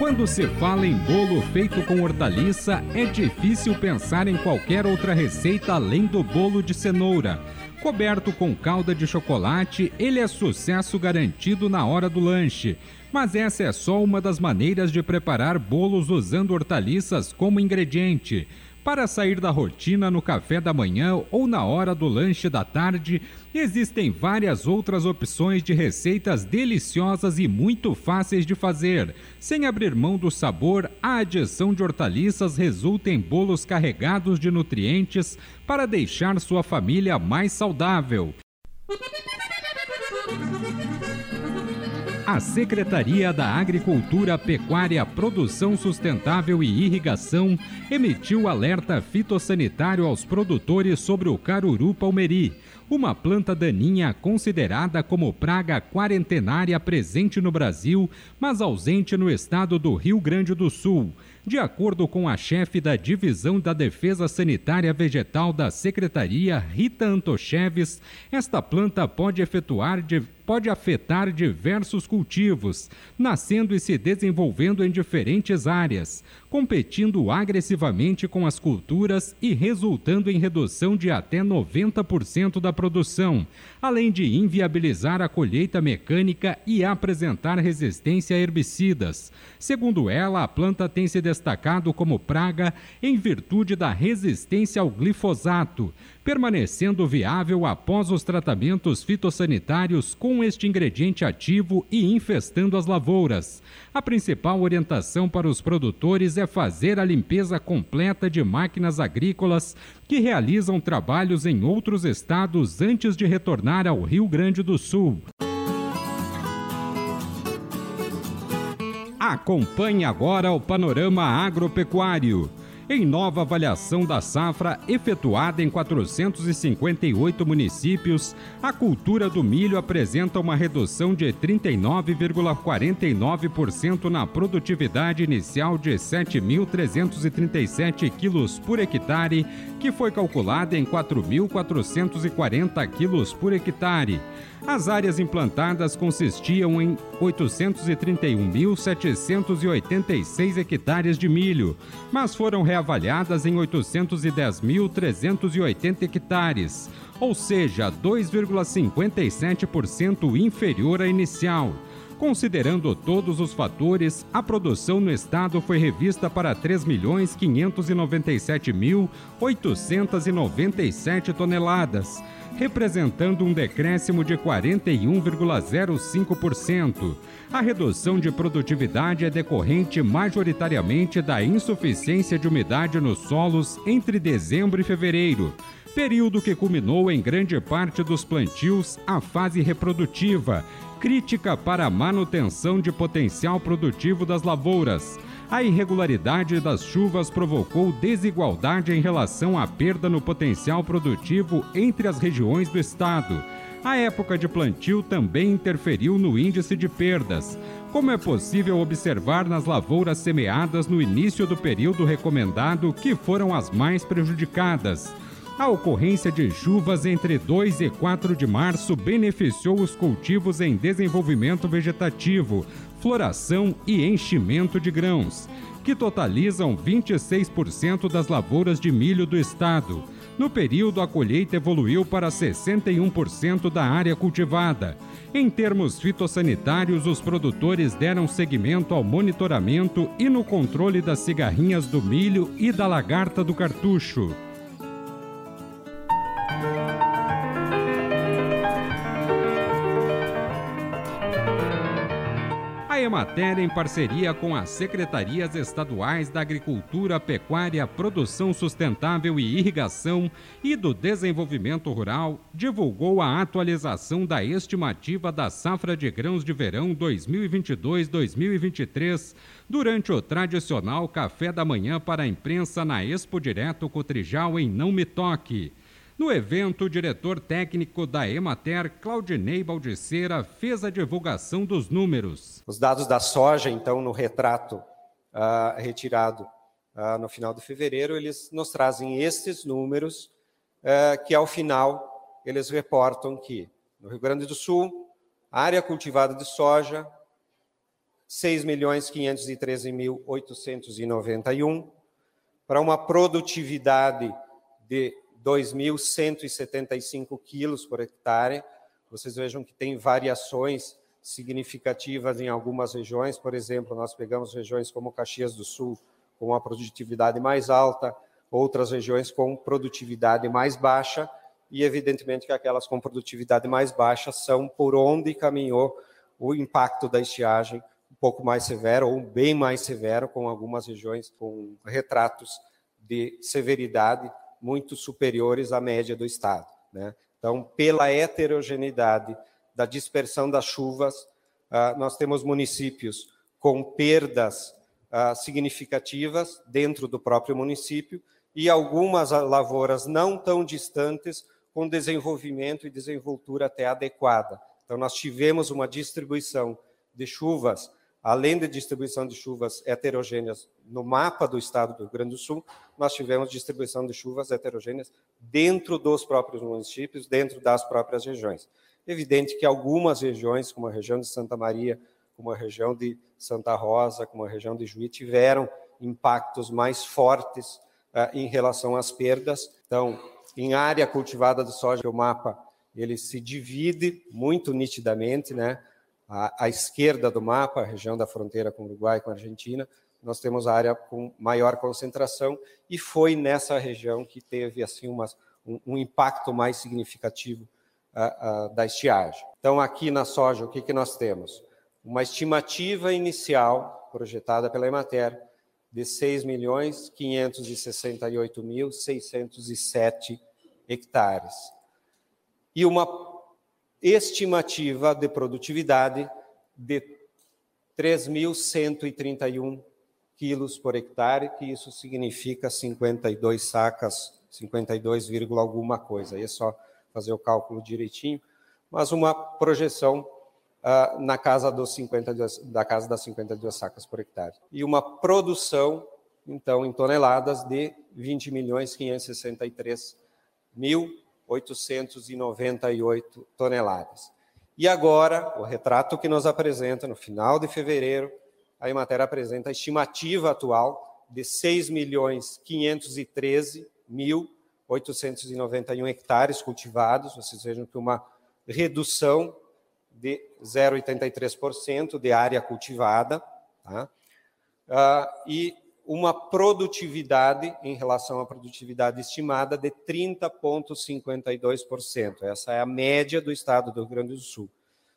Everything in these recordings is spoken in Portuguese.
Quando se fala em bolo feito com hortaliça, é difícil pensar em qualquer outra receita além do bolo de cenoura. Coberto com calda de chocolate, ele é sucesso garantido na hora do lanche. Mas essa é só uma das maneiras de preparar bolos usando hortaliças como ingrediente. Para sair da rotina no café da manhã ou na hora do lanche da tarde, existem várias outras opções de receitas deliciosas e muito fáceis de fazer. Sem abrir mão do sabor, a adição de hortaliças resulta em bolos carregados de nutrientes para deixar sua família mais saudável. A Secretaria da Agricultura, Pecuária, Produção Sustentável e Irrigação emitiu alerta fitossanitário aos produtores sobre o caruru palmeri, uma planta daninha considerada como praga quarentenária presente no Brasil, mas ausente no estado do Rio Grande do Sul. De acordo com a chefe da Divisão da Defesa Sanitária Vegetal da Secretaria, Rita Antocheves, esta planta pode efetuar de pode afetar diversos cultivos, nascendo e se desenvolvendo em diferentes áreas, competindo agressivamente com as culturas e resultando em redução de até 90% da produção, além de inviabilizar a colheita mecânica e apresentar resistência a herbicidas. Segundo ela, a planta tem se destacado como praga em virtude da resistência ao glifosato, permanecendo viável após os tratamentos fitossanitários com este ingrediente ativo e infestando as lavouras. A principal orientação para os produtores é fazer a limpeza completa de máquinas agrícolas que realizam trabalhos em outros estados antes de retornar ao Rio Grande do Sul. Acompanhe agora o panorama agropecuário. Em nova avaliação da safra efetuada em 458 municípios, a cultura do milho apresenta uma redução de 39,49% na produtividade inicial de 7.337 quilos por hectare, que foi calculada em 4.440 quilos por hectare. As áreas implantadas consistiam em 831.786 hectares de milho, mas foram reavaliadas em 810.380 hectares, ou seja, 2,57% inferior à inicial. Considerando todos os fatores, a produção no estado foi revista para 3.597.897 toneladas representando um decréscimo de 41,05%. A redução de produtividade é decorrente majoritariamente da insuficiência de umidade nos solos entre dezembro e fevereiro, período que culminou em grande parte dos plantios a fase reprodutiva, crítica para a manutenção de potencial produtivo das lavouras a irregularidade das chuvas provocou desigualdade em relação à perda no potencial produtivo entre as regiões do estado. A época de plantio também interferiu no índice de perdas, como é possível observar nas lavouras semeadas no início do período recomendado, que foram as mais prejudicadas. A ocorrência de chuvas entre 2 e 4 de março beneficiou os cultivos em desenvolvimento vegetativo, floração e enchimento de grãos, que totalizam 26% das lavouras de milho do estado. No período, a colheita evoluiu para 61% da área cultivada. Em termos fitossanitários, os produtores deram seguimento ao monitoramento e no controle das cigarrinhas do milho e da lagarta do cartucho. Emater, em parceria com as secretarias estaduais da Agricultura, Pecuária, Produção Sustentável e Irrigação e do Desenvolvimento Rural, divulgou a atualização da estimativa da safra de grãos de verão 2022-2023 durante o tradicional café da manhã para a imprensa na Expo Direto Cotrijal em Não Me Toque. No evento, o diretor técnico da Emater, Claudinei Baldiceira, fez a divulgação dos números. Os dados da soja, então, no retrato uh, retirado uh, no final de fevereiro, eles nos trazem estes números, uh, que ao final eles reportam que no Rio Grande do Sul, área cultivada de soja, 6.513.891, para uma produtividade de 2.175 quilos por hectare. Vocês vejam que tem variações significativas em algumas regiões. Por exemplo, nós pegamos regiões como Caxias do Sul, com uma produtividade mais alta, outras regiões com produtividade mais baixa, e evidentemente que aquelas com produtividade mais baixa são por onde caminhou o impacto da estiagem um pouco mais severo ou bem mais severo, com algumas regiões com retratos de severidade muito superiores à média do estado. Né? Então, pela heterogeneidade da dispersão das chuvas, uh, nós temos municípios com perdas uh, significativas dentro do próprio município e algumas lavouras não tão distantes com desenvolvimento e desenvoltura até adequada. Então, nós tivemos uma distribuição de chuvas além da distribuição de chuvas heterogêneas no mapa do estado do Rio Grande do Sul, nós tivemos distribuição de chuvas heterogêneas dentro dos próprios municípios, dentro das próprias regiões. Evidente que algumas regiões, como a região de Santa Maria, como a região de Santa Rosa, como a região de Juí, tiveram impactos mais fortes uh, em relação às perdas. Então, em área cultivada de soja, o mapa ele se divide muito nitidamente, né? À, à esquerda do mapa, a região da fronteira com o Uruguai e com a Argentina, nós temos a área com maior concentração e foi nessa região que teve assim uma, um, um impacto mais significativo uh, uh, da estiagem. Então, aqui na soja, o que, que nós temos? Uma estimativa inicial projetada pela Emater de 6.568.607 hectares. E uma estimativa de produtividade de 3.131 quilos por hectare, que isso significa 52 sacas, 52, alguma coisa. Aí é só fazer o cálculo direitinho, mas uma projeção uh, na casa dos 52, da casa das 52 sacas por hectare. E uma produção, então, em toneladas de 20 milhões 563 mil 898 toneladas. E agora, o retrato que nos apresenta no final de fevereiro, a Emater apresenta a estimativa atual de 6 milhões 513 mil 891 hectares cultivados, vocês vejam que uma redução de 0,83% de área cultivada, tá? Uh, e uma produtividade em relação à produtividade estimada de 30,52%. Essa é a média do estado do Rio Grande do Sul.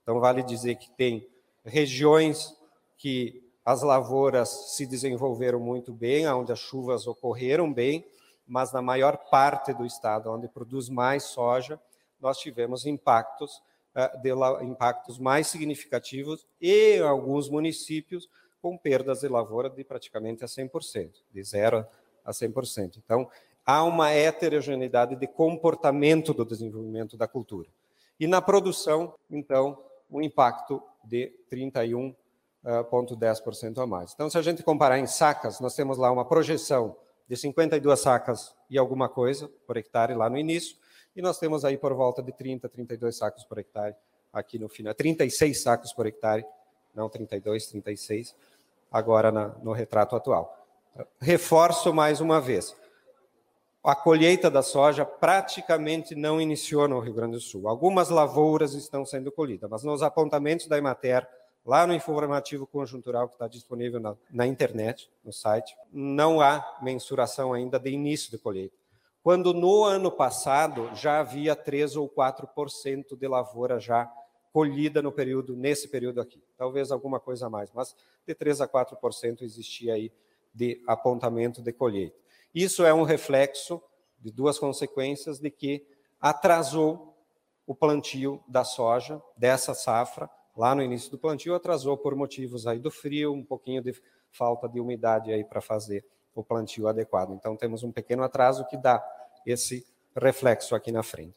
Então, vale dizer que tem regiões que as lavouras se desenvolveram muito bem, onde as chuvas ocorreram bem, mas na maior parte do estado, onde produz mais soja, nós tivemos impactos, eh, impactos mais significativos e em alguns municípios com perdas de lavoura de praticamente a 100%, de 0 a 100%. Então, há uma heterogeneidade de comportamento do desenvolvimento da cultura. E na produção, então, um impacto de 31,10% a mais. Então, se a gente comparar em sacas, nós temos lá uma projeção de 52 sacas e alguma coisa por hectare lá no início, e nós temos aí por volta de 30, 32 sacos por hectare aqui no final, 36 sacos por hectare, não 32, 36, agora na, no retrato atual. Reforço mais uma vez. A colheita da soja praticamente não iniciou no Rio Grande do Sul. Algumas lavouras estão sendo colhidas, mas nos apontamentos da Emater, lá no informativo conjuntural que está disponível na, na internet, no site, não há mensuração ainda de início de colheita. Quando no ano passado já havia 3 ou 4% de lavoura já colhida no período, nesse período aqui. Talvez alguma coisa a mais, mas de 3 a 4% existia aí de apontamento de colheita. Isso é um reflexo de duas consequências de que atrasou o plantio da soja dessa safra lá no início do plantio, atrasou por motivos aí do frio, um pouquinho de falta de umidade aí para fazer o plantio adequado. Então temos um pequeno atraso que dá esse reflexo aqui na frente.